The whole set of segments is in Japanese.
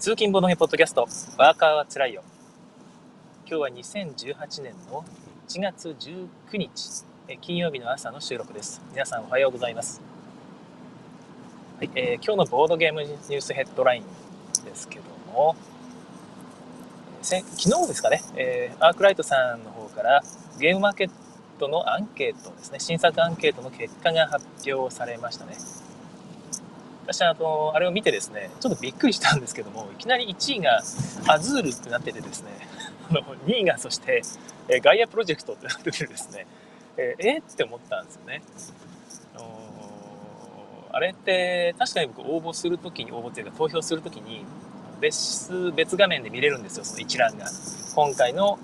通勤ボードゲポッドキャスト、ワーカーはつらいよ。今日は2018年の1月19日、金曜日の朝の収録です。皆さんおはようございます。はいえー、今日のボードゲームニュースヘッドラインですけども、昨日ですかね、えー、アークライトさんの方からゲームマーケットのアンケートですね、新作アンケートの結果が発表されましたね。私あの、あれを見てですね、ちょっとびっくりしたんですけども、いきなり1位がアズールってなっててですね、あの2位がそして、えガイアプロジェクトってなっててですね、えー、え、って思ったんですよね。あれって確かに僕応募するときに、応募っていうか投票するときに別、別画面で見れるんですよ、その一覧が。今回の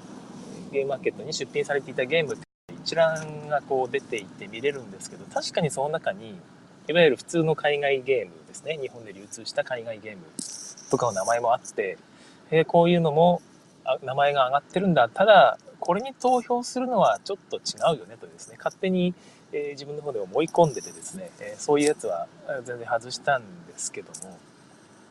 ゲームマーケットに出品されていたゲームって一覧がこう出ていて見れるんですけど、確かにその中にいわゆる普通の海外ゲームですね。日本で流通した海外ゲームとかの名前もあって、えー、こういうのも名前が上がってるんだ。ただこれに投票するのはちょっと違うよねとですね。勝手に、えー、自分の方で思い込んでてですね、えー、そういうやつは全然外したんですけども。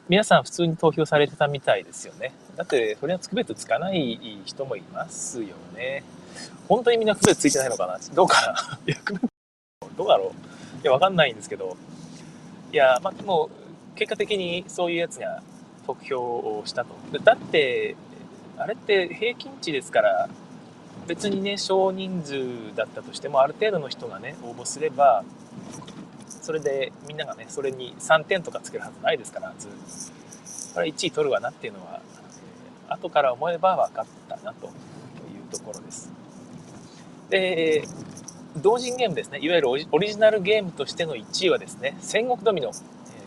皆さん普通に投票されてたみたいですよね。だってそれは区別つかない人もいますよね。本当にみんな区別ついてないのかな？どうかな？どうだろう？や、わかんないんですけど、いや、まあ、もう、結果的にそういうやつが得票をしたと。だって、あれって平均値ですから、別にね、少人数だったとしても、ある程度の人がね、応募すれば、それでみんながね、それに3点とかつけるはずないですから、ずこれ1位取るわなっていうのは、え、後から思えば分かったなというところです。で、同人ゲームですね、いわゆるオリジナルゲームとしての1位はですね、戦国ドミノ、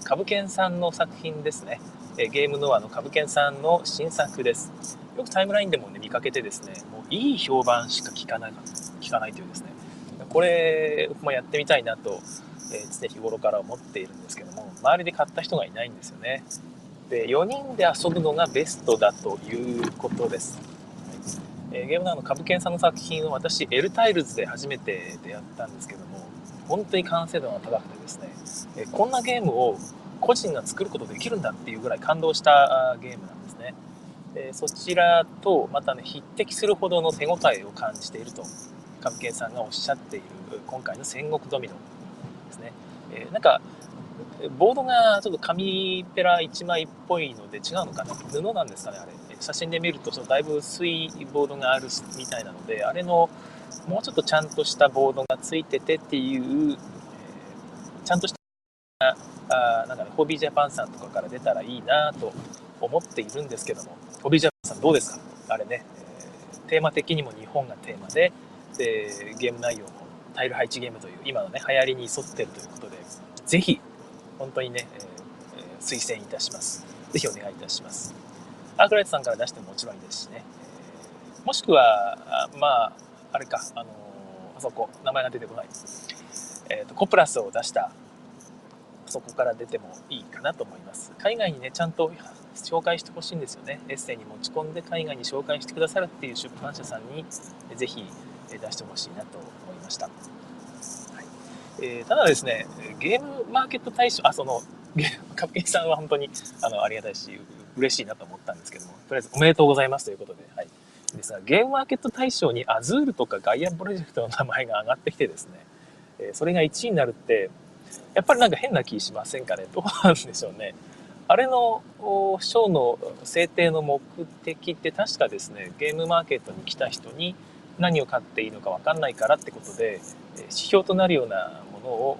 株券さんの作品ですね、ゲームノアの株券さんの新作です。よくタイムラインでもね、見かけてですね、もういい評判しか聞かない、聞かないというですね、これ、僕もやってみたいなと、えー、常日頃から思っているんですけども、周りで買った人がいないんですよね。で、4人で遊ぶのがベストだということです。えー、ゲームナーの株券さんの作品を私、エルタイルズで初めて出会ったんですけども、本当に完成度が高くてですね、えー、こんなゲームを個人が作ることできるんだっていうぐらい感動したゲームなんですね。えそちらとまたね、匹敵するほどの手応えを感じていると、株券さんがおっしゃっている今回の戦国ドミノですね。えなんか、ボードがちょっと紙ペラ1枚っぽいので違うのかな？布なんですかねあれ写真で見るとそのだいぶ薄いボードがあるみたいなのであれのもうちょっとちゃんとしたボードがついててっていう、えー、ちゃんとしたあなんか、ね、ホビージャパンさんとかから出たらいいなと思っているんですけどもホビージャパンさんどうですか？あれね、えー、テーマ的にも日本がテーマででゲーム内容もタイル配置ゲームという今のね流行りに沿ってるということでぜひ本当にね、えー、推薦いたします。ぜひお願いいたします。アークライトさんから出してももちろんいいですしね、もしくはまああれかあのー、あそこ名前が出てこない。えっ、ー、とコプラスを出したそこから出てもいいかなと思います。海外にねちゃんと紹介してほしいんですよね。エッセイに持ち込んで海外に紹介してくださるっていう出版社さんにぜひ出してほしいなと思いました、えー、ただですねゲームマーケット大賞あそのカッピンさんは本当にあのありがたいし嬉しいなと思ったんですけどもとりあえずおめでとうございますということで、はい、ですがゲームマーケット大賞にアズールとかガイアプロジェクトの名前が上がってきてですね、え、それが1位になるってやっぱりなんか変な気しませんかね？どうなんでしょうね。あれの賞の制定の目的って確かですねゲームマーケットに来た人に何を買っていいのか分かんないからってことで指標となるようなものを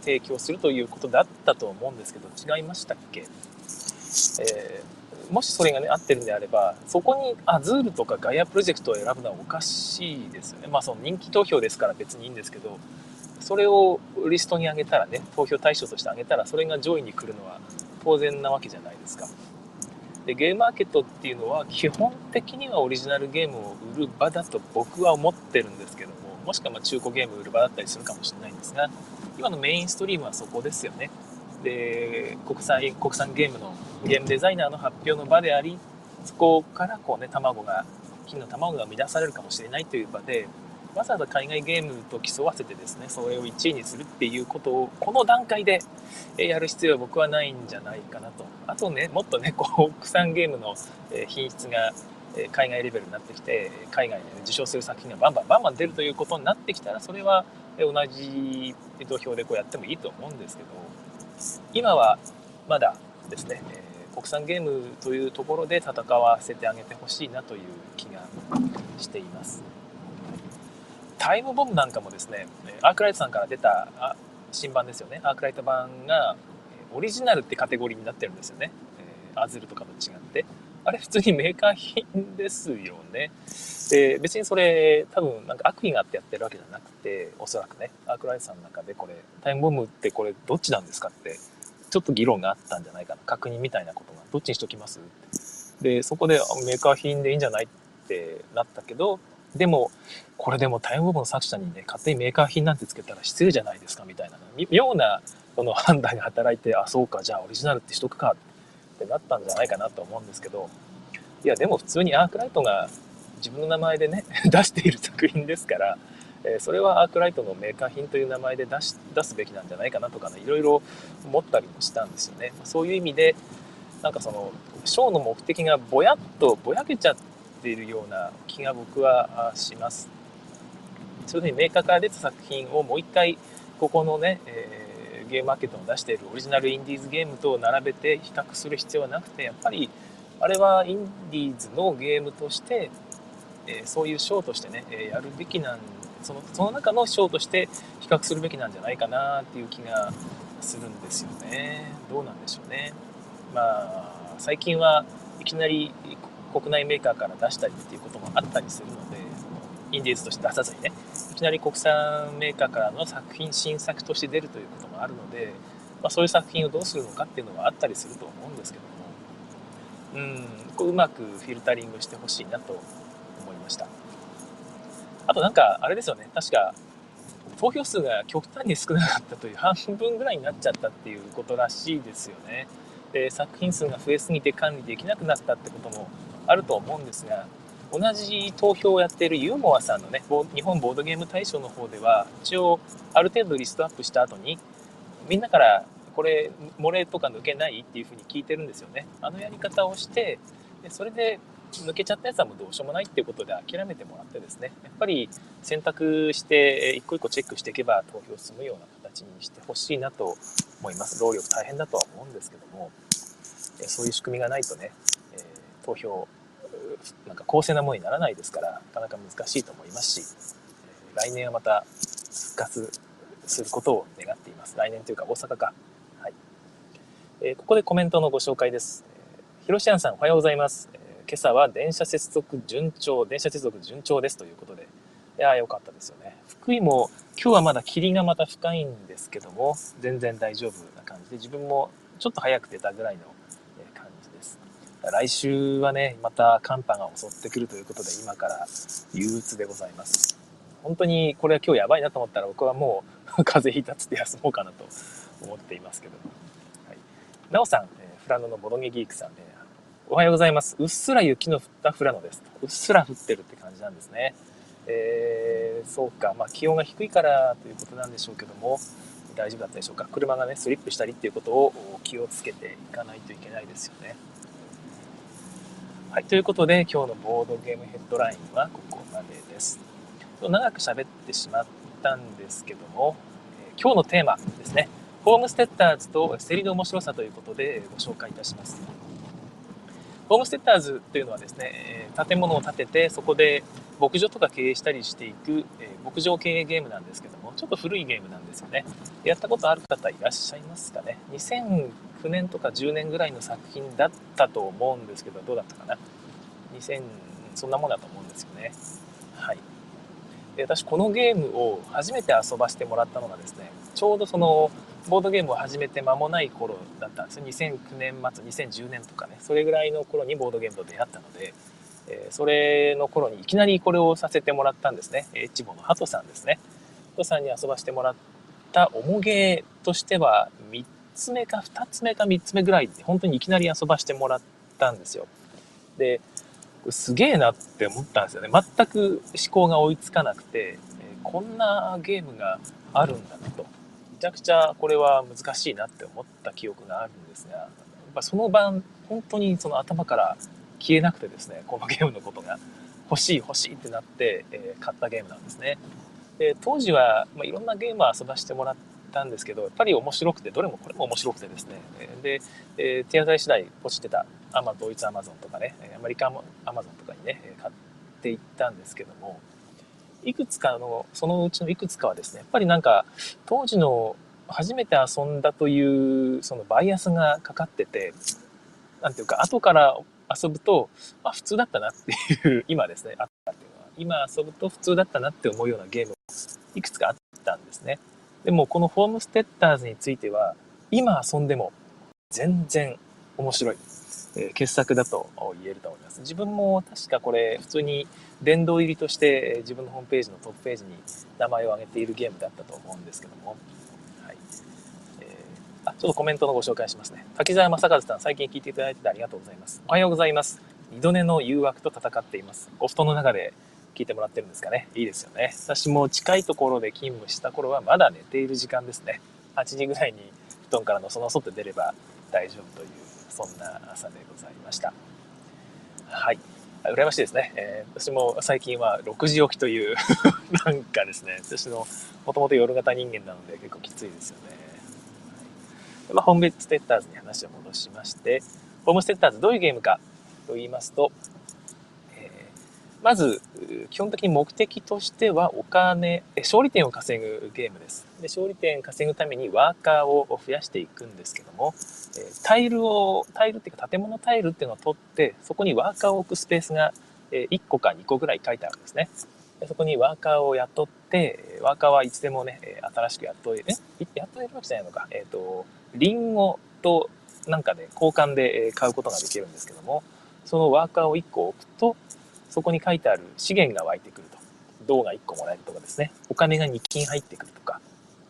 提供するということだったと思うんですけど違いましたっけ、えー、もしそれがね合ってるんであればそこにアズールとかガイアプロジェクトを選ぶのはおかしいですよねまあその人気投票ですから別にいいんですけどそれをリストに上げたらね投票対象として上げたらそれが上位に来るのは当然なわけじゃないですかでゲームマーケットっていうのは基本的にはオリジナルゲームを売る場だと僕は思ってるんですけどももしくはま中古ゲーム売る場だったりするかもしれないんですが今のメインストリームはそこですよね。で国際国産ゲームのゲームデザイナーの発表の場でありそこからこうね卵が金の卵が生み出されるかもしれないという場でわざわざ海外ゲームと競わせてですね、それを1位にするっていうことを、この段階でやる必要は僕はないんじゃないかなと。あとね、もっとね、こう、国産ゲームの品質が海外レベルになってきて、海外で、ね、受賞する作品がバンバンバンバン出るということになってきたら、それは同じ土俵でこうやってもいいと思うんですけど、今はまだですね、え国産ゲームというところで戦わせてあげてほしいなという気がしています。タイムボムなんかもですね、アークライトさんから出た新版ですよね。アークライト版がオリジナルってカテゴリーになってるんですよねえ。アズルとかと違って。あれ普通にメーカー品ですよね。で、別にそれ多分なんか悪意があってやってるわけじゃなくて、おそらくね、アークライトさんの中でこれ、タイムボムってこれどっちなんですかって、ちょっと議論があったんじゃないかな。確認みたいなことが、どっちにしときますで、そこでメーカー品でいいんじゃないってなったけど、でも、これでもタイムボムの作者にね、勝手にメーカー品なんてつけたら失礼じゃないですかみたいな、妙なその判断が働いて、あ、そうか、じゃあオリジナルってしとくかってってなったんじゃないかなと思うんですけど、いや、でも普通にアークライトが自分の名前でね、出している作品ですから、えそれはアークライトのメーカー品という名前で出し出すべきなんじゃないかなとかね、いろいろ思ったりもしたんですよね。そういう意味で、なんかその、ショーの目的がぼやっとぼやけちゃっているような気が僕はします。そういうふうにメーカーから出た作品をもう一回、ここのね、えー、ゲームマーケットの出しているオリジナルインディーズゲームと並べて比較する必要はなくて、やっぱり、あれはインディーズのゲームとして、えー、そういうショーとしてね、えー、やるべきなんそのその中のショーとして比較するべきなんじゃないかなっていう気がするんですよね。どうなんでしょうね。まあ最近はいきなり国内メーカーから出したりっていうこともあったりするのでインディーズとして出さずにねいきなり国産メーカーからの作品新作として出るということもあるので、まあ、そういう作品をどうするのかっていうのはあったりすると思うんですけども。うんこううまくフィルタリングしてほしいなと思いました。あとなんかあれですよね。確か投票数が極端に少なかったという半分ぐらいになっちゃったっていうことらしいですよね。で作品数が増えすぎて管理できなくなったってこともあると思うんですが同じ投票をやっているユーモアさんのね日本ボードゲーム大賞の方では一応ある程度リストアップした後にみんなからこれ漏れとか抜けないっていうふうに聞いてるんですよね。あのやり方をしてでそれで抜けちゃったやつはもうどうしようもないっていうことで諦めてもらってですね。やっぱり選択して一個一個チェックしていけば投票進むような形にしてほしいなと思います。労力大変だとは思うんですけどもそういう仕組みがないとね投票なんか公正なものにならないですからなかなか難しいと思いますし来年はまた復活することを願っています。来年というか大阪か。はい、えー、ここでコメントのご紹介です。ひろしあんさんおはようございます、えー、今朝は電車接続順調電車接続順調ですということでいやーよかったですよね。福井も今日はまだ霧がまた深いんですけども全然大丈夫な感じで自分もちょっと早く出たぐらいの来週はね、また寒波が襲ってくるということで、今から憂鬱でございます。本当にこれは今日やばいなと思ったら、僕はもう 風邪ひいたつって休もうかなと思っていますけど。はい。なおさん、えフラノのボドゲギークさんね、おはようございます。うっすら雪の降ったフラノです。うっすら降ってるって感じなんですね。えー、そうか。まあ気温が低いからということなんでしょうけども、大丈夫だったでしょうか。車がね、スリップしたりっていうことを気をつけていかないといけないですよね。はい、ということで今日のボードゲームヘッドラインはここまでです。長く喋ってしまったんですけども、え今日のテーマですね。ホームステッターズと競りの面白さということでご紹介いたします。ホームステッターズというのはですね、建物を建ててそこで牧場とか経営したりしていく、え牧場経営ゲームなんですけども、ちょっと古いゲームなんですよね。やったことある方いらっしゃいますかね？？200 9年とか10年ぐらいの作品だったと思うんですけど、どうだったかな？2000、そんなもんだと思うんですよね。はい。で、私このゲームを初めて遊ばせてもらったのがですね、ちょうどその、ボードゲームを始めて間もない頃だったんですよ。2009年末、2010年とかね、それぐらいの頃にボードゲームと出会ったので、えー、それの頃にいきなりこれをさせてもらったんですね。エッチボのハトさんですね。ハトさんに遊ばせてもらった重げとしては3つ目か2つ目か3つ目ぐらいで本当にいきなり遊ばせてもらったんですよ。で、すげえなって思ったんですよね。全く思考が追いつかなくて、えこんなゲームがあるんだなとめちゃくちゃこれは難しいなって思った記憶があるんですがやっぱその晩本当にその頭から消えなくてですねこのゲームのことが欲しい欲しいってなって、え、買ったゲームなんですねで当時は、まあ、いろんなゲームを遊ばしてもらったんですけどやっぱり面白くてどれもこれも面白くてですね。で、えー、手当たり次第ポチってたアマドイツアマゾンとかねアメリカアマゾンとかにね買っていったんですけどもいくつかのそのうちのいくつかはですねやっぱりなんか当時の初めて遊んだというそのバイアスがかかっててなんていうか後から遊ぶとまあ普通だったなっていう 今ですねあったっていうのは。今遊ぶと普通だったなって思うようなゲームいくつかあったんですね。でもこのホームステッターズについては今遊んでも全然面白い、えー、傑作だと言えると思います。自分も確かこれ普通に殿堂入りとして自分のホームページのトップページに名前を挙げているゲームだったと思うんですけども、はい。えー、あちょっとコメントのご紹介しますね。滝沢正和さん最近聞いていただいてありがとうございます。おはようございます。二度寝の誘惑と戦っています。お布団の中で聞いてもらってるんですかね。いいですよね。私も近いところで勤務した頃はまだ寝ている時間ですね。8時ぐらいに布団からのその外出れば大丈夫というそんな朝でございました。はい。羨ましいですね。えー、私も最近は6時起きという なんかですね、私のもともと夜型人間なので結構きついですよね。はい。まあ、ホームステッターズに話を戻しまして、ホームステッターズどういうゲームかと言いますと、まず、基本的に目的としてはお金、勝利点を稼ぐゲームです。で勝利点稼ぐためにワーカーを増やしていくんですけども、タイルを、タイルっていうか建物タイルっていうのを取って、そこにワーカーを置くスペースが1個か2個ぐらい書いてあるんですね。でそこにワーカーを雇って、ワーカーはいつでもね、新しく雇える、え雇えるわけじゃないのか。えっ、ー、と、リンゴとなんかで、交換で買うことができるんですけども、そのワーカーを1個置くと、そこに書いてある資源が湧いてくると。銅が1個もらえるとかですね。お金が2金入ってくるとか。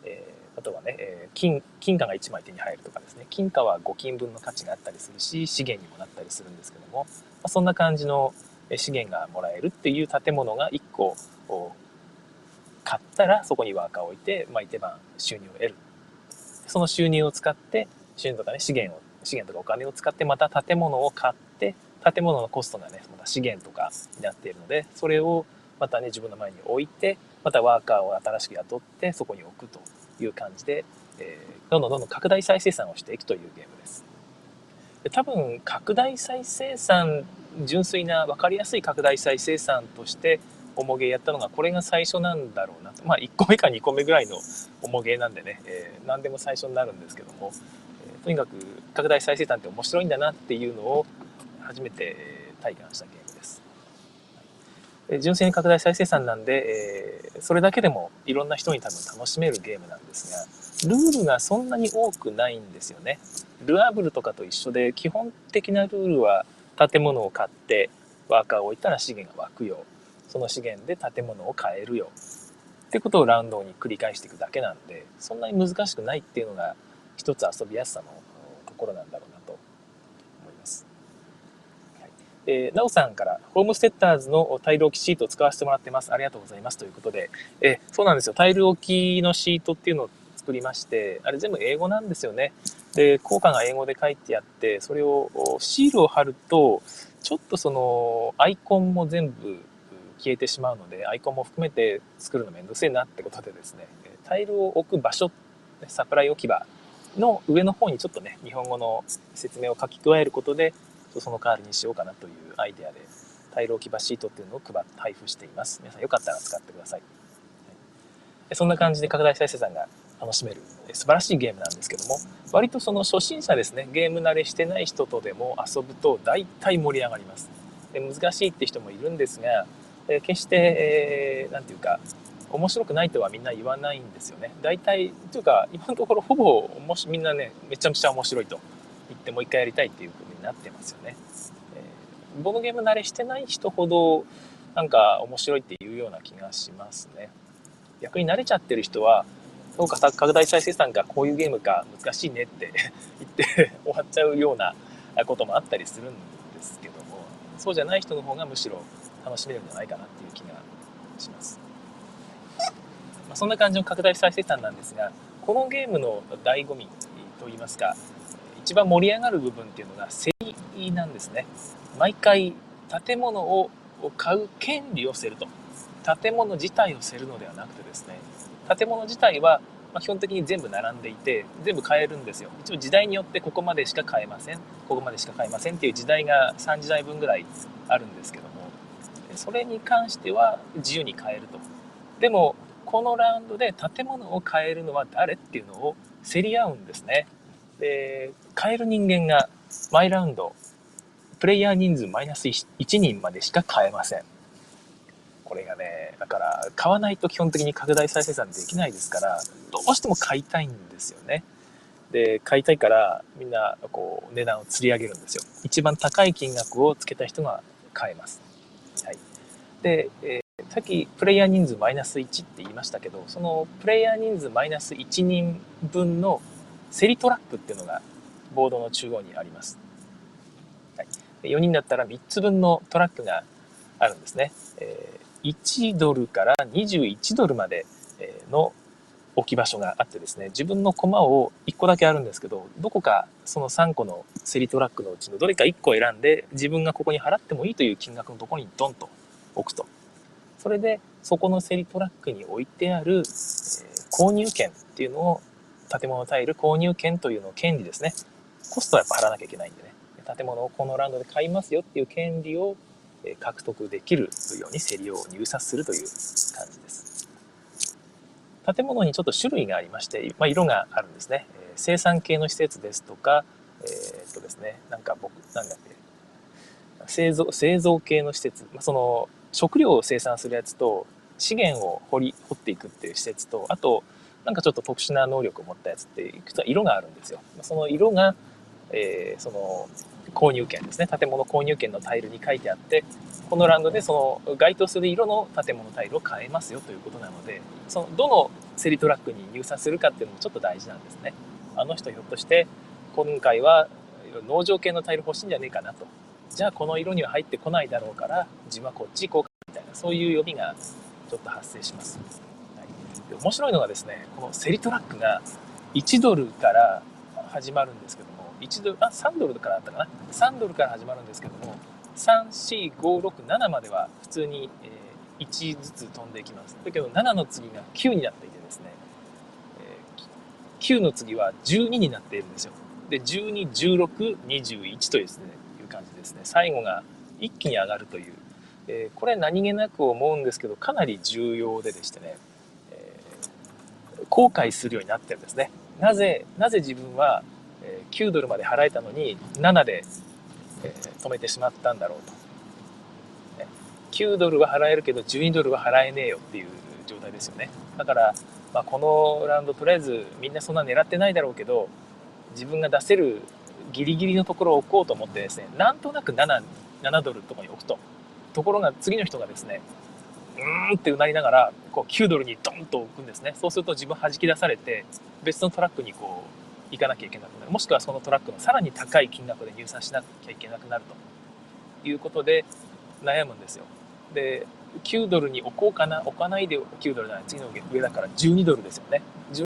えー、あとはね、えー、金、金貨が1枚手に入るとかですね。金貨は5金分の価値があったりするし、資源にもなったりするんですけども、まあ、そんな感じの資源がもらえるっていう建物が1個を買ったらそこにワーカーを置いて、まあ、一番収入を得る。その収入を使って、収入とかね、資源を、資源とかお金を使ってまた建物を買って、建物のコストがね、また資源とかになっているので、それをまたね、自分の前に置いて、またワーカーを新しく雇って、そこに置くという感じで、えー、どんどんどんどん拡大再生産をしていくというゲームです。で多分、拡大再生産、純粋な分かりやすい拡大再生産として、重げやったのがこれが最初なんだろうなとまあ1個目か2個目ぐらいの重げなんでね、えー、何でも最初になるんですけども、えー、とにかく拡大再生産って面白いんだなっていうのを初めて体感したゲームです。純正に拡大再生産なんで、えー、それだけでもいろんな人に多分楽しめるゲームなんですが、ルールがそんなに多くないんですよね。ルアーブルとかと一緒で、基本的なルールは建物を買って、ワーカーを置いたら資源が湧くよ。その資源で建物を買えるよ。ってことをラウンドに繰り返していくだけなんで、そんなに難しくないっていうのが一つ遊びやすさのところなんだろうなえー、なおさんから、ホームステッターズのタイル置きシートを使わせてもらってます。ありがとうございます。ということで、えー、そうなんですよ。タイル置きのシートっていうのを作りまして、あれ全部英語なんですよね。で、効果が英語で書いてあって、それをシールを貼ると、ちょっとその、アイコンも全部消えてしまうので、アイコンも含めて作るのめんどくせえなってことでですね、タイルを置く場所、サプライ置き場の上の方にちょっとね、日本語の説明を書き加えることで、その代わりにしようかなというアイデアで、タイル置き場シートっていうのを配配布しています。皆さんよかったら使ってください。はい、そんな感じで拡大再生産が楽しめる素晴らしいゲームなんですけども、割とその初心者ですね、ゲーム慣れしてない人とでも遊ぶと大体盛り上がります。で難しいって人もいるんですが、決して、えー、て言うか、面白くないとはみんな言わないんですよね。大体、というか、今のところほぼみんなね、めちゃくちゃ面白いと言ってもう一回やりたいっていうになってますよね。えー、ボードゲーム慣れしてない人ほどなんか面白いっていうような気がしますね。逆に慣れちゃってる人は、そうか、拡大再生産がこういうゲームか難しいねって 言って 終わっちゃうようなこともあったりするんですけども、そうじゃない人の方がむしろ楽しめるんじゃないかなっていう気がします。まあ、そんな感じの拡大再生産なんですがこのゲームの醍醐味といいますか一番盛り上がる部分っていうのが競りなんですね。毎回建物を買う権利を競ると。建物自体を競るのではなくてですね。建物自体は基本的に全部並んでいて全部買えるんですよ。一応時代によってここまでしか買えません。ここまでしか買えませんっていう時代が3時代分ぐらいあるんですけども。それに関しては自由に買えると。でもこのラウンドで建物を買えるのは誰っていうのを競り合うんですね。で買える人間が毎ラウンドプレイヤー人数マイナス1人までしか買えません。これがねだから買わないと基本的に拡大再生産できないですからどうしても買いたいんですよね。で買いたいからみんなこう値段を釣り上げるんですよ。一番高い金額をつけた人が買えます、はい、で、えー、さっきプレイヤー人数マイナス1って言いましたけどそのプレイヤー人数マイナス1人分の競りトラックっていうのがボードの中央にあります、はい、4人だったら3つ分のトラックがあるんですね、えー、1ドルから21ドルまでの置き場所があってですね自分の駒を1個だけあるんですけどどこかその3個の競りトラックのうちのどれか1個選んで自分がここに払ってもいいという金額のところにドンと置くと。それでそこの競りトラックに置いてある、え、購入権っていうのを建物タイル購入権というのを権利ですね。コストはやっぱ払わなきゃいけないんでね。建物をこのランドで買いますよっていう権利を獲得できるように競りを入札するという感じです。建物にちょっと種類がありまして、まあ、色があるんですね。え生産系の施設ですとか、えー、っとですね、なんか僕、なんだっけ、製造、製造系の施設、まあ、その食料を生産するやつと資源を掘り、掘っていくっていう施設と、あと、なんかちょっと特殊な能力を持ったやつっていくつか色があるんですよ。その色が、えー、その購入権ですね。建物購入権のタイルに書いてあって、このランドでその該当する色の建物タイルを買えますよということなので、そのどのセリトラックに入札するかっていうのもちょっと大事なんですね。あの人ひょっとして今回は農場系のタイル欲しいんじゃねえかなと。じゃあこの色には入ってこないだろうから自分はこっち行こうかみたいなそういう読みがちょっと発生します。で面白いのがですねこのセリトラックが1ドルから始まるんですけど1ドルあ3ドルからあったかな？3ドルから始まるんですけども34567までは普通に、えー、1ずつ飛んでいきます。だけど7の次が9になっていてですね、えー、9の次は12になっているんですよ。で121621というですねいう感じですね。最後が一気に上がるという、えー、これ何気なく思うんですけどかなり重要ででしてね後悔するようになってるんですね。なぜ、なぜ自分は9ドルまで払えたのに7で止めてしまったんだろうと。9ドルは払えるけど12ドルは払えねえよっていう状態ですよね。だから、まあ、このラウンドとりあえずみんなそんな狙ってないだろうけど自分が出せるギリギリのところを置こうと思ってですねなんとなく 7, 7ドルとかに置くとところが次の人がですねうーんってうなりながらこう9ドルにドンと置くんですねそうすると自分弾き出されて別のトラックにこう行かなきゃいけなくなる。もしくはそのトラックのさらに高い金額で入産しなきゃいけなくなると。いうことで悩むんですよ。で9ドルに置こうかな置かないで9ドルなら次の上だから12ドルですよね。12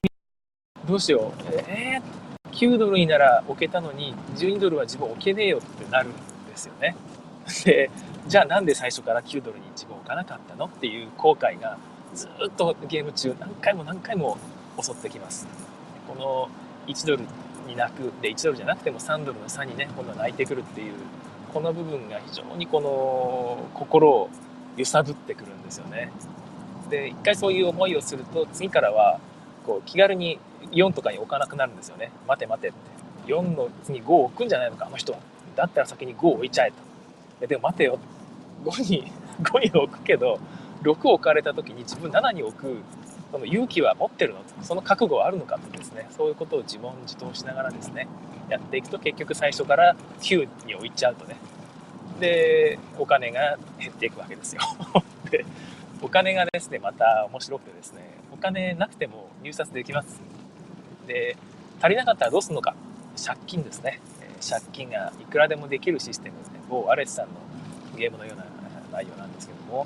どうしよう。えー、9ドルになら置けたのに12ドルは自分置けねえよってなるんですよね。でじゃあなんで最初から9ドルに1号置かなかったの？っていう後悔がずっとゲーム中何回も何回も襲ってきます。この1ドルに泣くで1ドルじゃなくても3ドルの差にね今度は泣いてくるっていうこの部分が非常にこの心を揺さぶってくるんですよね。で一回そういう思いをすると次からはこう気軽に4とかに置かなくなるんですよね。待て待てって。4の次5を置くんじゃないのかあの人。はだったら先に5を置いちゃえと。でも待てよ。5に5に置くけど6を置かれた時に自分7に置くその勇気は持ってるの？その覚悟はあるのかとですね。そういうことを自問自答しながらですねやっていくと結局最初から9に置いちゃうとね。でお金が減っていくわけですよ。でお金がですねまた面白くてですねお金なくても入札できます。で足りなかったらどうするのか。借金ですね。借金がいくらでもできるシステムですね。某アレスさんのゲームのような内容なんですけども。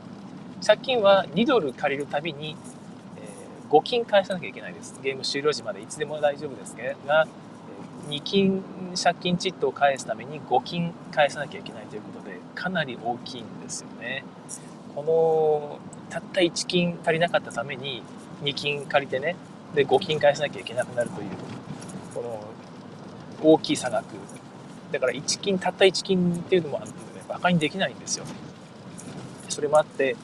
借金は2ドル借りるたびに、5金返さなきゃいけないです。ゲーム終了時までいつでも大丈夫ですけが2金借金チットを返すために5金返さなきゃいけないということでかなり大きいんですよね。このたった1金足りなかったために2金借りてねで5金返さなきゃいけなくなるというこの大きい差額。だから1金たった1金っていうのもバカにできないんですよ。それもあって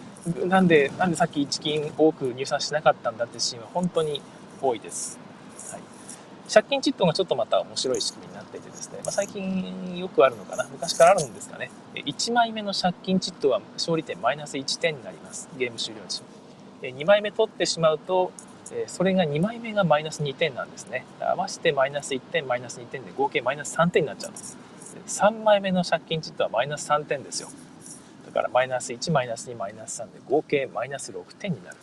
なんでなんでさっき1金多く入産しなかったんだってシーンは本当に多いです、はい、借金チットがちょっとまた面白い仕組みになっていてですね、まあ、最近よくあるのかな。昔からあるんですかね。1枚目の借金チットは勝利点マイナス1点になります。ゲーム終了時。2枚目取ってしまうとそれが2枚目がマイナス2点なんですね。合わせてマイナス1点マイナス2点で合計マイナス3点になっちゃうんです。3枚目の借金チットはマイナス3点ですよ。だからマイナス1マイナス2マイナス3で合計マイナス6点になる。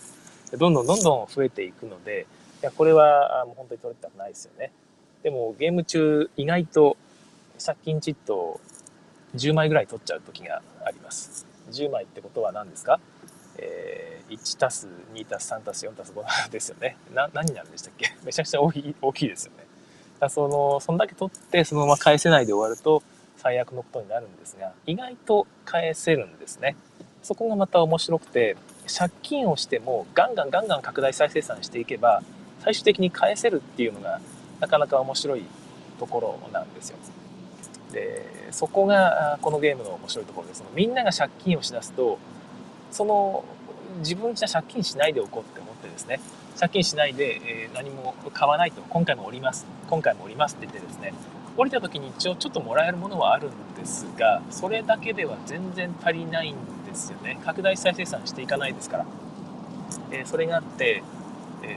どんどんどんどん増えていくのでいやこれはもう本当に取れたくないですよね。でもゲーム中意外と借金チットを10枚ぐらい取っちゃう時があります。10枚ってことは何ですか、えー、1たす2たす3たす4たす5ですよね。な何になるんでしたっけ？めちゃくちゃ大きい大きいですよね。だそのそんだけ取ってそのまま返せないで終わると最悪のことになるんですが意外と返せるんですね。そこがまた面白くて借金をしてもガンガンガンガン拡大再生産していけば最終的に返せるっていうのがなかなか面白いところなんですよ。でそこがこのゲームの面白いところです。みんなが借金をしだすとその自分じゃ借金しないでおこうって思ってですね。借金しないで、え、何も買わないと今回もおります今回もおりますって言ってですね降りた時に一応ちょっともらえるものはあるんですがそれだけでは全然足りないんですよね。拡大再生産していかないですから、えー、それがあって、え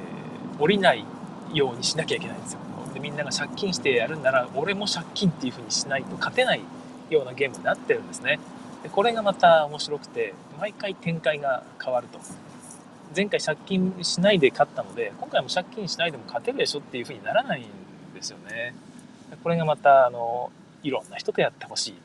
ー、降りないようにしなきゃいけないんですよ。でみんなが借金してやるんなら俺も借金っていう風にしないと勝てないようなゲームになってるんですね。でこれがまた面白くて毎回展開が変わると。前回借金しないで勝ったので今回も借金しないでも勝てるでしょっていう風にならないんですよね。これがまたあのいろんな人とやってほしい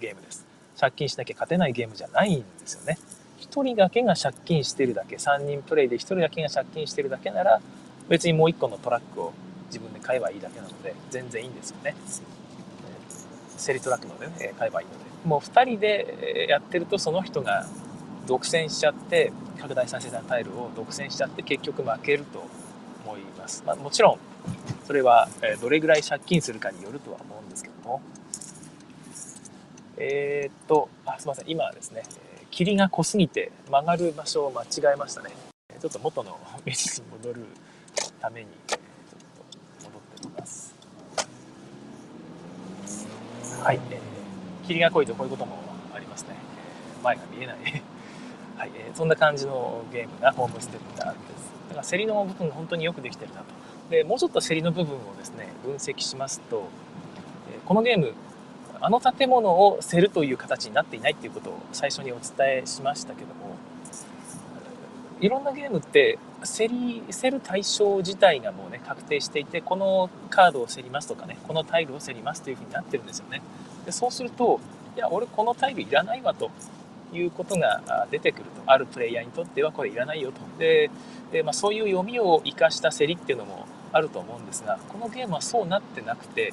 ゲームです。借金しなきゃ勝てないゲームじゃないんですよね。1人だけが借金してるだけ。3人プレイで1人だけが借金してるだけなら別にもう1個のトラックを自分で買えばいいだけなので全然いいんですよね。セリトラックのでね買えばいいので。もう2人でやってるとその人が独占しちゃって拡大再生産タイルを独占しちゃって結局負けると思います、まあ、もちろんそれはどれぐらい借金するかによるとは思うんですけども。えー、っとあすいません。今ですね霧が濃すぎて曲がる場所を間違えましたね。ちょっと元の道に戻るためにちょっと戻ってみます。はい、えー、霧が濃いとこういうこともありますね。前が見えない。はい、えー、そんな感じのゲームがホームステッターです。だから競りの部分が本当によくできてるなと。でもうちょっと競りの部分をですね分析しますとこのゲームあの建物を競るという形になっていないっていうことを最初にお伝えしましたけどもいろんなゲームって競り競る対象自体がもうね確定していてこのカードを競りますとかねこのタイルを競りますというふうになってるんですよね。でそうするといや俺このタイルいらないわということが出てくると。あるプレイヤーにとってはこれいらないよと。でで、まあ、そういう読みを生かした競りっていうのもあると思うんですがこのゲームはそうなってなくて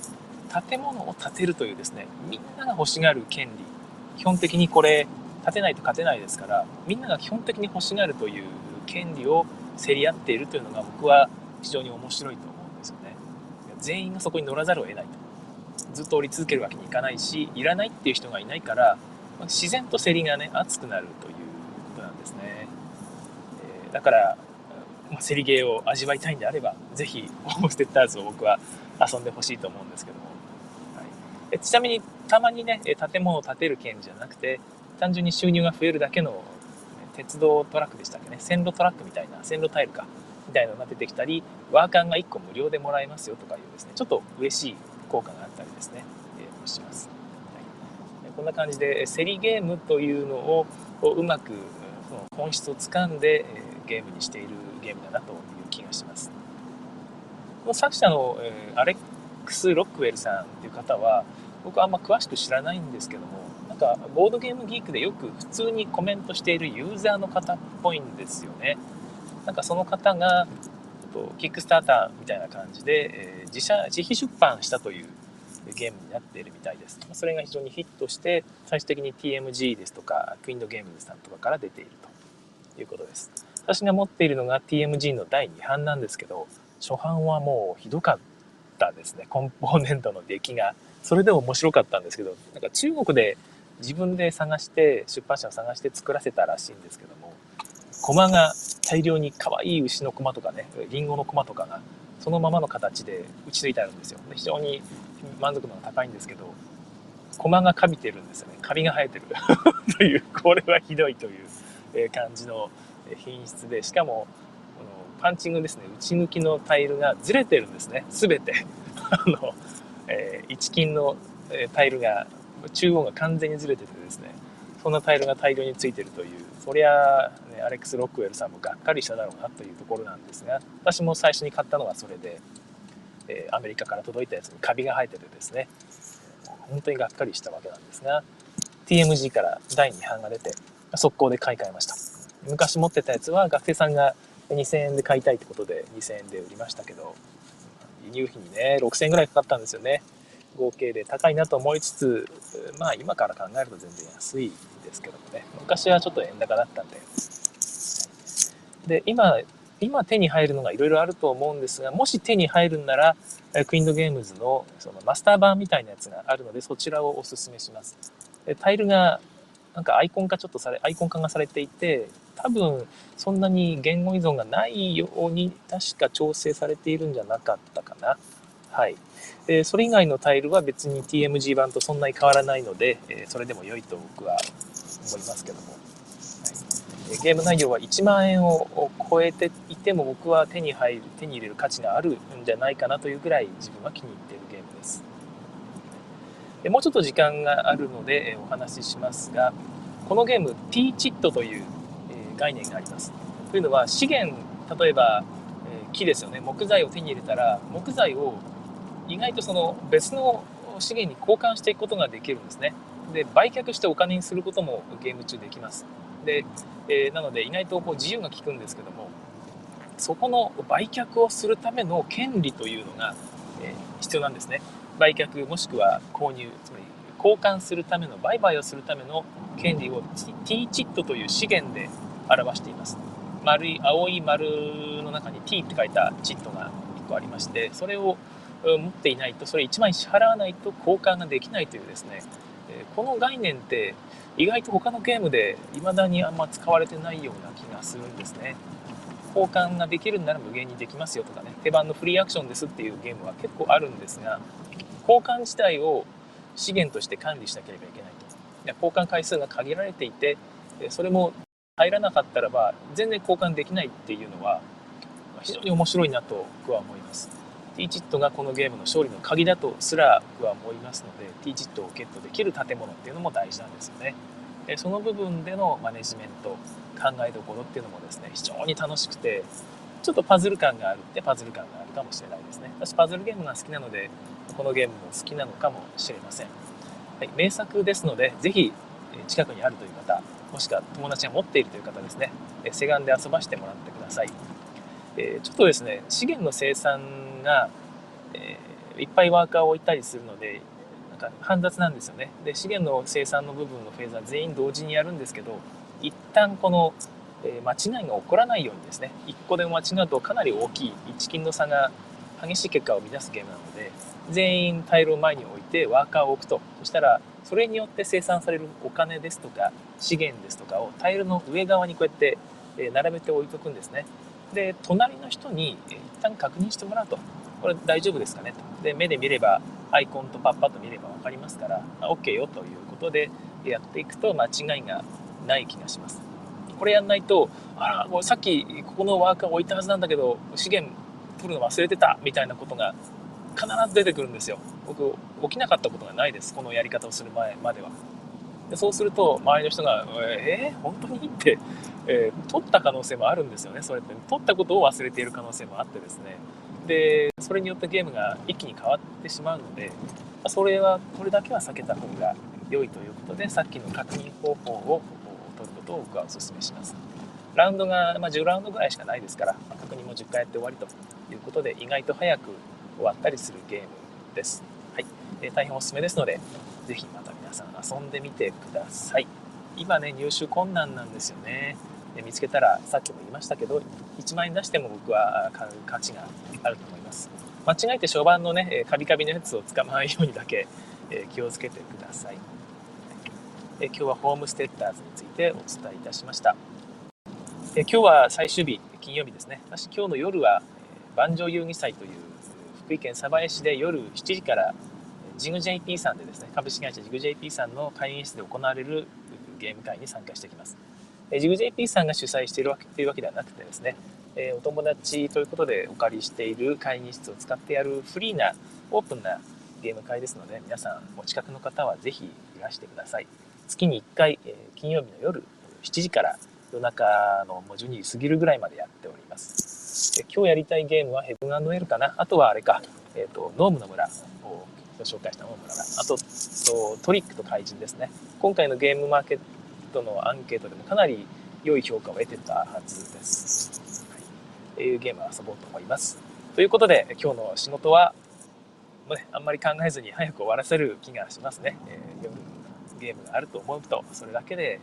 建物を建てるというですねみんなが欲しがる権利。基本的にこれ建てないと勝てないですからみんなが基本的に欲しがるという権利を競り合っているというのが僕は非常に面白いと思うんですよね。全員がそこに乗らざるを得ないと。ずっと降り続けるわけにいかないしいらないっていう人がいないから自然と競りがね熱くなるということなんですね、えー、だからまあ、競りゲーを味わいたいんであれば、ぜひ、ホームステッターズを僕は遊んでほしいと思うんですけども。はい、えちなみに、たまにね、建物を建てる件じゃなくて、単純に収入が増えるだけの鉄道トラックでしたっけね、線路トラックみたいな、線路タイルか、みたいなのが出てきたり、ワーカーが1個無料でもらえますよとかいうですね、ちょっと嬉しい効果があったりですね、えー、します。はい、こんな感じで、競りゲームというのをうまく本質をつかんで、ゲームにしているゲームだなという気がします。この作者の、えー、アレックス・ロックウェルさんっていう方は僕はあんま詳しく知らないんですけどもなんかボードゲームギークでよく普通にコメントしているユーザーの方っぽいんですよね。なんかその方がとキックスターターみたいな感じで、えー、自社自費出版したというゲームになっているみたいです。それが非常にヒットして最終的に TMG ですとかクイーンドゲームズさんとかから出ているということです。私が持っているのが TMG の第2版なんですけど初版はもうひどかったですね。コンポーネントの出来が。それでも面白かったんですけどなんか中国で自分で探して出版社を探して作らせたらしいんですけども駒が大量に可愛い牛の駒とかねリンゴの駒とかがそのままの形で打ち付いてあるんですよ。非常に満足度が高いんですけど駒がカビてるんですよね。カビが生えてる。というこれはひどいという感じの品質でしかもこのパンチングですね。内抜きのタイルがずれてるんですね。全て。あの、えー、一金のタイルが中央が完全にずれててですね。そんなタイルが大量についてるというそりゃ、ね、アレックス・ロックウェルさんもがっかりしただろうなというところなんですが私も最初に買ったのはそれで、え、アメリカから届いたやつにカビが生えててですね。本当にがっかりしたわけなんですが TMG から第2版が出て速攻で買い替えました。昔持ってたやつは学生さんが2000円で買いたいってことで2000円で売りましたけど輸入費にね6000円ぐらいかかったんですよね。合計で高いなと思いつつまあ今から考えると全然安いですけどもね。昔はちょっと円高だったんで。で今今手に入るのがいろいろあると思うんですがもし手に入るんならクインドゲームズのそのマスター版みたいなやつがあるのでそちらをおすすめします。タイルがなんかアイコン化ちょっとされアイコン化がされていて多分そんなに言語依存がないように確か調整されているんじゃなかったかな。はい。えそれ以外のタイルは別に TMG 版とそんなに変わらないので、えそれでも良いと僕は思いますけども、はい、ゲーム内容は1万円を超えていても僕は手に入る手に入れる価値があるんじゃないかなというぐらい自分は気に入っているゲームです。もうちょっと時間があるのでお話ししますがこのゲーム T チットという概念がありますというのは資源例えばえ木ですよね木材を手に入れたら木材を意外とその別の資源に交換していくことができるんですね。で売却してお金にすることもゲーム中できます。で、えー、なので意外とこう自由が利くんですけどもそこの売却をするための権利というのが、えー、必要なんですね。売却もしくは購入つまり交換するための売買をするための権利を T チットという資源で表しています。丸い青い丸の中に T って書いたチットが1個ありましてそれを持っていないとそれ1万円支払わないと交換ができないというですね。この概念って意外と他のゲームで未だにあんま使われてないような気がするんですね。交換ができるなら無限にできますよとかね。手番のフリーアクションですっていうゲームは結構あるんですが交換自体を資源として管理しなければいけないと。交換回数が限られていてそれも入らなかったらば全然交換できないっていうのは非常に面白いなと僕は思います。T チットがこのゲームの勝利の鍵だとすら僕は思いますので T チットをゲットできる建物っていうのも大事なんですよね。でその部分でのマネジメント考えどころっていうのもですね非常に楽しくてちょっとパズル感があるってパズル感があるかもしれないですね。私パズルゲームが好きなのでこのゲームも好きなのかもしれません、はい、名作ですので是非近くにあるという方もしくは友達が持っているという方ですね。セガンで遊ばしてもらってください。えちょっとですね資源の生産が、えー、いっぱいワーカーを置いたりするのでなんか煩雑なんですよね。で資源の生産の部分のフェーズは全員同時にやるんですけど一旦この、え間違いが起こらないようにですね1個でも間違うとかなり大きい1金の差が激しい結果を生み出すゲームなので全員タイルを前に置いてワーカーを置くと。そしたらそれによって生産されるお金ですとか資源ですとかをタイルの上側にこうやって並べて置いとくんですね。で隣の人に一旦確認してもらうと。これ大丈夫ですかねと。で目で見ればアイコンとパッパッと見れば分かりますから OK よということでやっていくと間違いがない気がします。これやんないとあらさっきここのワーカー置いたはずなんだけど資源取るの忘れてたみたいなことが必ず出てくるんですよ。僕起きなかったことがないです。このやり方をする前までは。でそうすると周りの人が「えー、本当に?」ってえー、取った可能性もあるんですよねそれって取ったことを忘れている可能性もあってですねでそれによってゲームが一気に変わってしまうのでそれはこれだけは避けた方が良いということでさっきの確認方法を取ることを僕はお勧めしますラウンドが、まあ、10ラウンドぐらいしかないですから、確認も10回やって終わりということで、意外と早く終わったりするゲームです。はい。えー、大変おすすめですので、ぜひ遊んでみてください。今ね、入手困難なんですよね。で見つけたら、さっきも言いましたけど、1万円出しても僕は買う価値があると思います。間違えて初版のね、カビカビのやつを捕まえようにだけ気をつけてください。今日はホームステッターズについてお伝えいたしました。今日は最終日、金曜日ですね。私今日の夜は、万丈遊戯祭という福井県鯖江市で夜7時からジグ JP さんでですね、株式会社ジグ JP さんの会議室で行われるゲーム会に参加してきます。ジグ JP さんが主催しているわけというわけではなくてですね、えお友達ということでお借りしている会議室を使ってやるフリーなオープンなゲーム会ですので皆さんお近くの方はぜひいらしてください。月に1回、え金曜日の夜7時から夜中のもう12時過ぎるぐらいまでやっております。今日やりたいゲームはヘブンエルかな。あとはあれか、えーと、ノームの村を紹介したノームの村あととトリックと怪人ですね今回のゲームマーケットのアンケートでもかなり良い評価を得てたはずです、はい、いうゲームを遊ぼうと思いますということで今日の仕事はもね、あんまり考えずに早く終わらせる気がしますね。えー、夜ゲームがあると思うと、それだけで、え、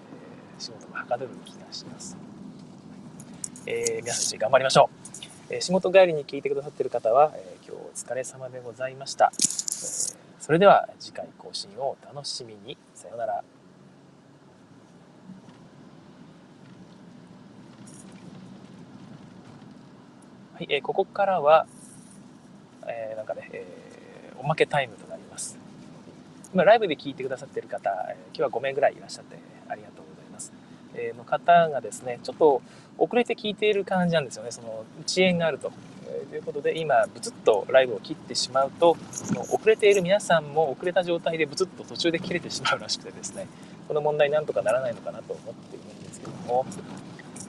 仕事がはかどる気がします。えー、皆さん一緒に頑張りましょう。え仕事帰りに聞いてくださってる方は、え今日お疲れ様でございました。えそれでは次回更新をお楽しみに。さようなら。はい、えー、ここからは、えー、なんかね、えーおまけタイムとなります。今ライブで聞いてくださっている方、今日は5名ぐらいいらっしゃってありがとう。の方がですね、ちょっと遅れて聞いている感じなんですよね。その遅延があると。ということで、今、ブツッとライブを切ってしまうと、その遅れている皆さんも遅れた状態でブツッと途中で切れてしまうらしくてですね、この問題なんとかならないのかなと思っているんですけども、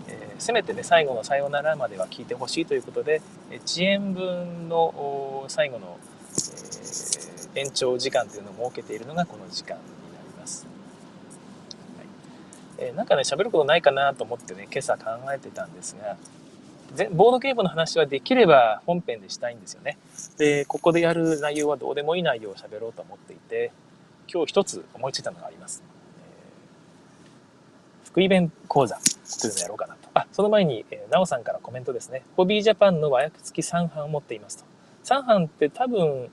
えー、せめてね、最後のさようならまでは聞いてほしいということで、遅延分の最後のえー、延長時間というのを設けているのがこの時間。えー、なんかね、喋ることないかなと思ってね、今朝考えてたんですが、ボードゲームの話はできれば本編でしたいんですよね。で、ここでやる内容はどうでもいい内容を喋ろうと思っていて、今日一つ思いついたのがあります。えー、福井弁講座というのをやろうかなと。あ、その前に、えー、なおさんからコメントですね。ホビージャパンの和訳付き3版を持っていますと。3版って多分、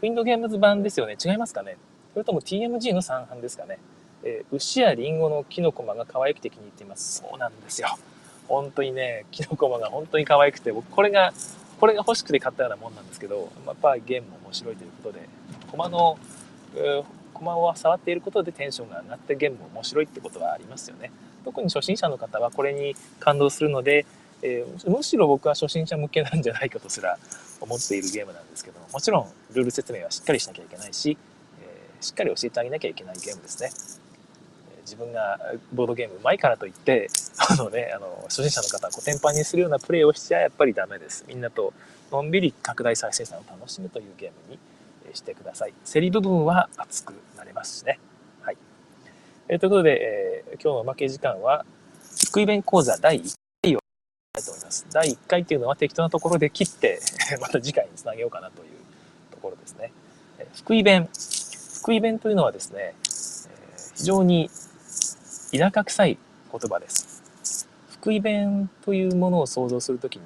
クインドゲームズ版ですよね。違いますかねそれとも TMG の3版ですかね。えー、牛やリンゴのキノコマが可愛くて気に入っています。そうなんですよ。本当にね、キノコマが本当に可愛くて、僕これが、これが欲しくて買ったようなもんなんですけど、やっぱゲームも面白いということで、コマの、コマを触っていることでテンションが上がってゲームも面白いってことはありますよね。特に初心者の方はこれに感動するので、えー、むしろ僕は初心者向けなんじゃないかとすら思っているゲームなんですけども、もちろんルール説明はしっかりしなきゃいけないし、えー、しっかり教えてあげなきゃいけないゲームですね。自分がボードゲームうまいからといって、あのね、あの、初心者の方はコテンパンにするようなプレイをしちゃやっぱりダメです。みんなとのんびり拡大再生産を楽しむというゲームにしてください。競り部分は熱くなれますしね。はい。えー、ということで、えー、今日のおまけ時間は、福井弁講座第1回をたいと思います。第1回っていうのは適当なところで切って また次回につなげようかなというところですね。え福井弁。福井弁というのはですね、え非常に田舎臭い言葉です。福井弁というものを想像するときに、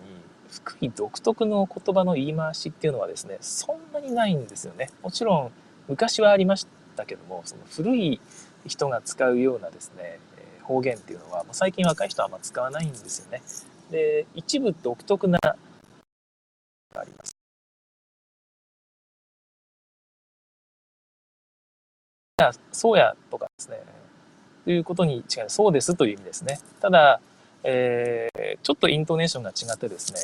福井独特の言葉の言い回しっていうのはですね、そんなにないんですよね。もちろん昔はありましたけども、その古い人が使うようなですね、方言っていうのは、もう最近若い人はあんま使わないんですよね。で、一部独特ながあります。そうやとかですね、ということに違いそうですという意味ですね。ただ、えー、ちょっとイントネーションが違ってですね、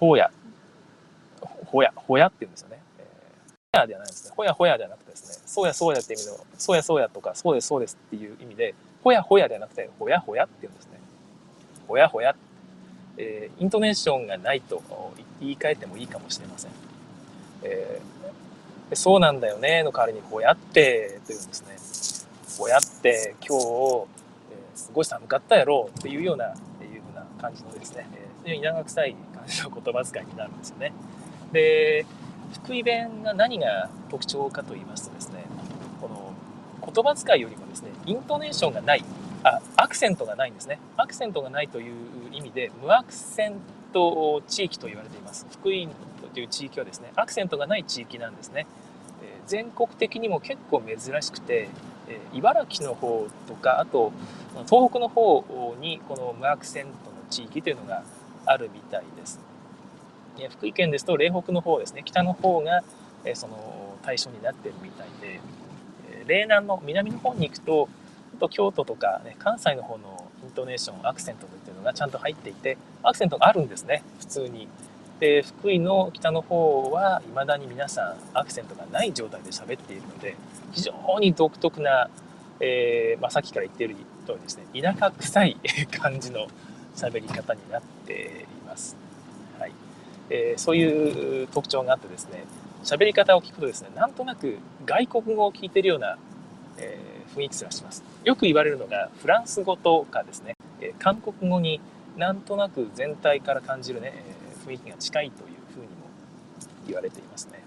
ほうや、ほや、ほやって言うんですよね。えー、ほやではないですね。ほやほやではなくてですね、そうやそうやって意味の、そうやそうやとか、そうですそうですっていう意味で、ほやほやではなくて、ほやほやって言うんですね。ほやほや、えー、イントネーションがないと言い換えてもいいかもしれません。えー、そうなんだよねの代わりにほやってというんですね。ほやって今日、えすごい寒かったやろうっていうような、っていうふうな感じのですね、非常に長臭い感じの言葉遣いになるんですよね。で、福井弁が何が特徴かと言いますとですね、この言葉遣いよりもですね、イントネーションがない、あ、アクセントがないんですね。アクセントがないという意味で、無アクセント地域と言われています。福井という地域はですね、アクセントがない地域なんですね。全国的にも結構珍しくて、茨城の方とか、あと東北の方にこの無アクセントの地域というのがあるみたいです。福井県ですと、嶺北の方ですね、北の方がその対象になってるみたいで、嶺南の南の方に行くと、と京都とか、ね、関西の方のイントネーション、アクセントというのがちゃんと入っていて、アクセントがあるんですね、普通に。で、福井の北の方は、未だに皆さんアクセントがない状態で喋っているので、非常に独特な、えー、まあ、さっきから言っている通りですね、田舎臭い感じの喋り方になっています。はい。えー、そういう特徴があってですね、喋り方を聞くとですね、なんとなく外国語を聞いてるような、えー、雰囲気すらします。よく言われるのが、フランス語とかですね、え韓国語になんとなく全体から感じるね、雰囲気が近いというふうにも言われていますね。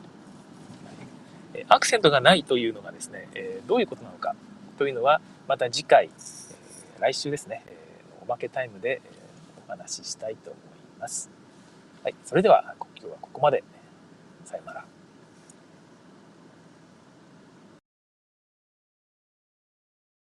はい、アクセントがないというのがですね、えどういうことなのかというのは、また次回、え来週ですね、えおまけタイムで、えお話ししたいと思います。はい、それでは今日はここまで。さようなら。